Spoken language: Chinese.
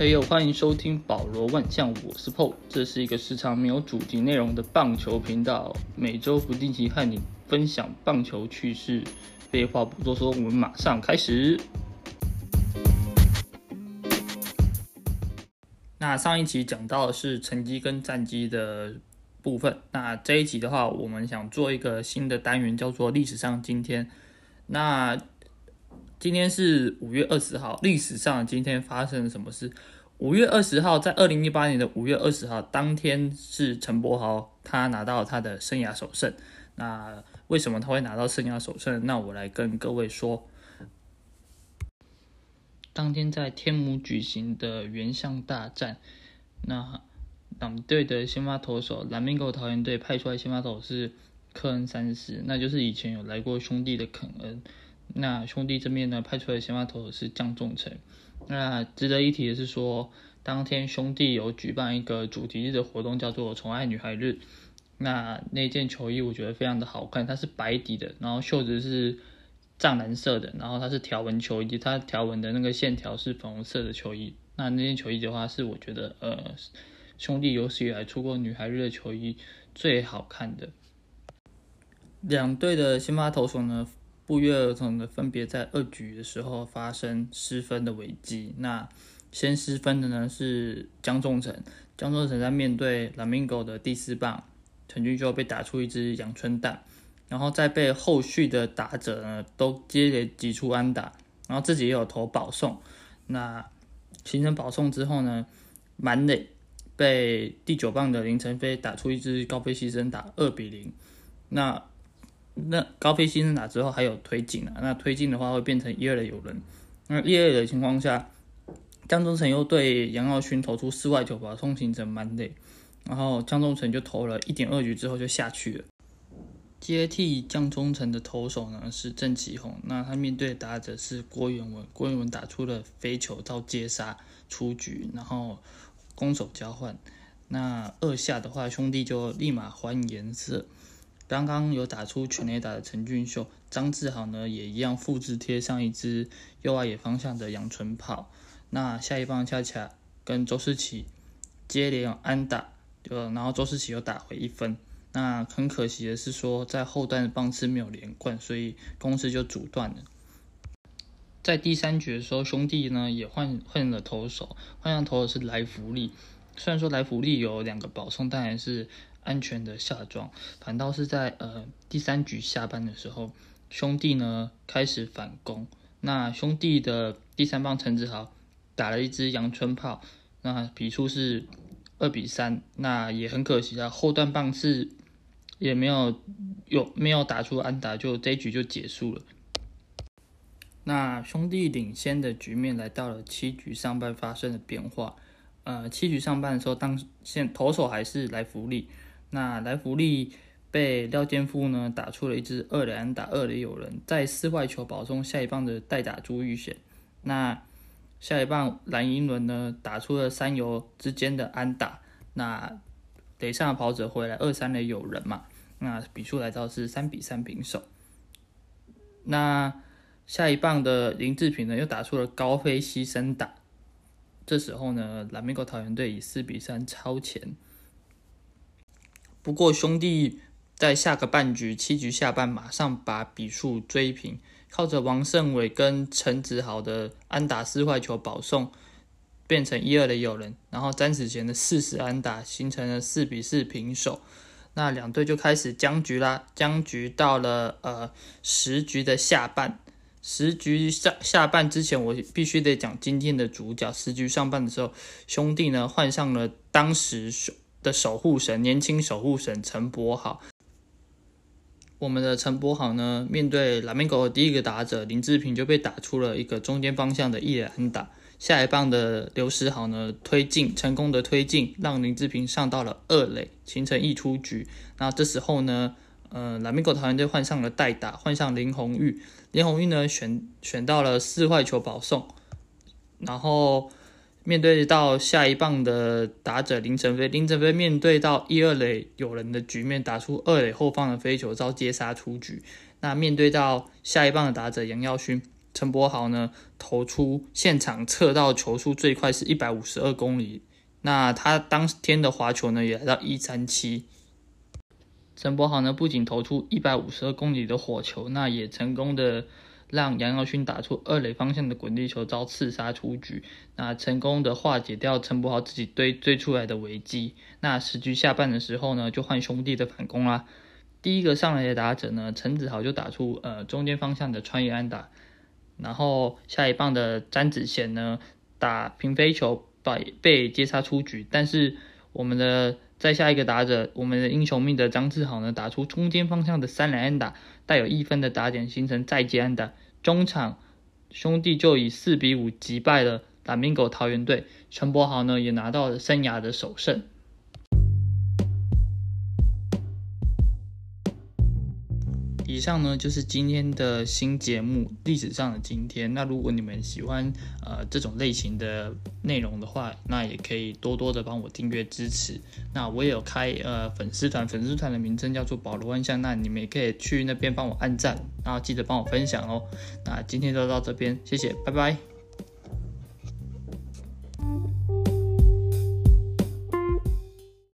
嘿呦，欢迎收听保罗万象，我是 PO，这是一个时常没有主题内容的棒球频道，每周不定期和你分享棒球趣事。废话不多说，我们马上开始。那上一集讲到的是成绩跟战绩的部分，那这一集的话，我们想做一个新的单元，叫做历史上今天。那今天是五月二十号，历史上今天发生了什么事？五月二十号，在二零一八年的五月二十号当天，是陈柏豪他拿到他的生涯首胜。那为什么他会拿到生涯首胜？那我来跟各位说。当天在天母举行的原相大战，那两队的先发投手，蓝明狗桃园队派出来先发投手是科恩三世，那就是以前有来过兄弟的肯恩。那兄弟这边呢派出来的先发投手是江仲成。那值得一提的是说，当天兄弟有举办一个主题日的活动，叫做宠爱女孩日。那那件球衣我觉得非常的好看，它是白底的，然后袖子是。藏蓝色的，然后它是条纹球衣，它条纹的那个线条是粉红色的球衣。那那件球衣的话，是我觉得呃兄弟有史以来出过女孩日的球衣最好看的。两队的先发投手呢，不约而同的分别在二局的时候发生失分的危机。那先失分的呢是江仲成，江仲成在面对蓝明狗的第四棒陈俊秀被打出一支阳春蛋。然后再被后续的打者呢都接连挤出安打，然后自己也有投保送，那形成保送之后呢，满垒被第九棒的林晨飞打出一支高飞牺牲打二比零，那那高飞牺牲打之后还有推进啊，那推进的话会变成一二的有人，那一二的情况下，江中诚又对杨耀勋投出四外球把送形成满垒，然后江中诚就投了一点二局之后就下去了。接替江中诚的投手呢是郑启宏，那他面对打者是郭元文，郭元文打出了飞球到接杀出局，然后攻守交换。那二下的话，兄弟就立马换颜色。刚刚有打出全垒打的陈俊秀，张志豪呢也一样复制贴上一支右外野方向的阳春炮。那下一棒恰恰跟周世奇接连安打，就然后周世奇又打回一分。那很可惜的是说，在后段的棒次没有连贯，所以公司就阻断了。在第三局的时候，兄弟呢也换换了投手，换上投手是来福利。虽然说来福利有两个保送，但还是安全的下庄。反倒是在呃第三局下半的时候，兄弟呢开始反攻。那兄弟的第三棒陈子豪打了一支阳春炮，那比数是二比三。那也很可惜啊，后段棒次。也没有有没有打出安打，就这一局就结束了。那兄弟领先的局面来到了七局上半发生了变化。呃，七局上半的时候，当现投手还是来福利，那来福利被廖健富呢打出了一支二垒安打，二垒有人，在四外球保送下一棒的代打朱玉贤。那下一棒蓝银轮呢打出了三游之间的安打，那垒上跑者回来二三垒有人嘛？那比数来到是三比三平手。那下一棒的林志平呢，又打出了高飞牺牲打。这时候呢，蓝美国桃园队以四比三超前。不过兄弟在下个半局七局下半马上把比数追平，靠着王胜伟跟陈子豪的安打四坏球保送，变成一二的有人，然后詹子贤的四十安打形成了四比四平手。那两队就开始僵局啦，僵局到了呃十局的下半，十局下下半之前，我必须得讲今天的主角。十局上半的时候，兄弟呢换上了当时的守护神，年轻守护神陈柏豪。我们的陈柏豪呢，面对蓝面狗的第一个打者林志平，就被打出了一个中间方向的一垒打。下一棒的刘时豪呢，推进成功的推进，让林志平上到了二垒，形成一出局。那这时候呢，呃，蓝米狗桃园队换上了代打，换上林红玉。林红玉呢，选选到了四坏球保送，然后面对到下一棒的打者林晨飞，林晨飞面对到一二垒有人的局面，打出二垒后方的飞球遭接杀出局。那面对到下一棒的打者杨耀勋。陈柏豪呢投出现场测到球速最快是一百五十二公里，那他当天的滑球呢也来到一三七。陈柏豪呢不仅投出一百五十二公里的火球，那也成功的让杨耀勋打出二垒方向的滚地球遭刺杀出局，那成功的化解掉陈柏豪自己堆追出来的危机。那十局下半的时候呢，就换兄弟的反攻啦。第一个上来的打者呢，陈子豪就打出呃中间方向的穿越安打，然后下一棒的詹子贤呢打平飞球被被接杀出局，但是我们的在下一个打者，我们的英雄命的张志豪呢打出中间方向的三连安打，带有一分的打点形成再接安打，中场兄弟就以四比五击败了打 Mingo 桃园队，陈柏豪呢也拿到了生涯的首胜。以上呢就是今天的新节目，历史上的今天。那如果你们喜欢呃这种类型的内容的话，那也可以多多的帮我订阅支持。那我也有开呃粉丝团，粉丝团的名称叫做保罗万象，那你们也可以去那边帮我按赞，然后记得帮我分享哦。那今天就到这边，谢谢，拜拜。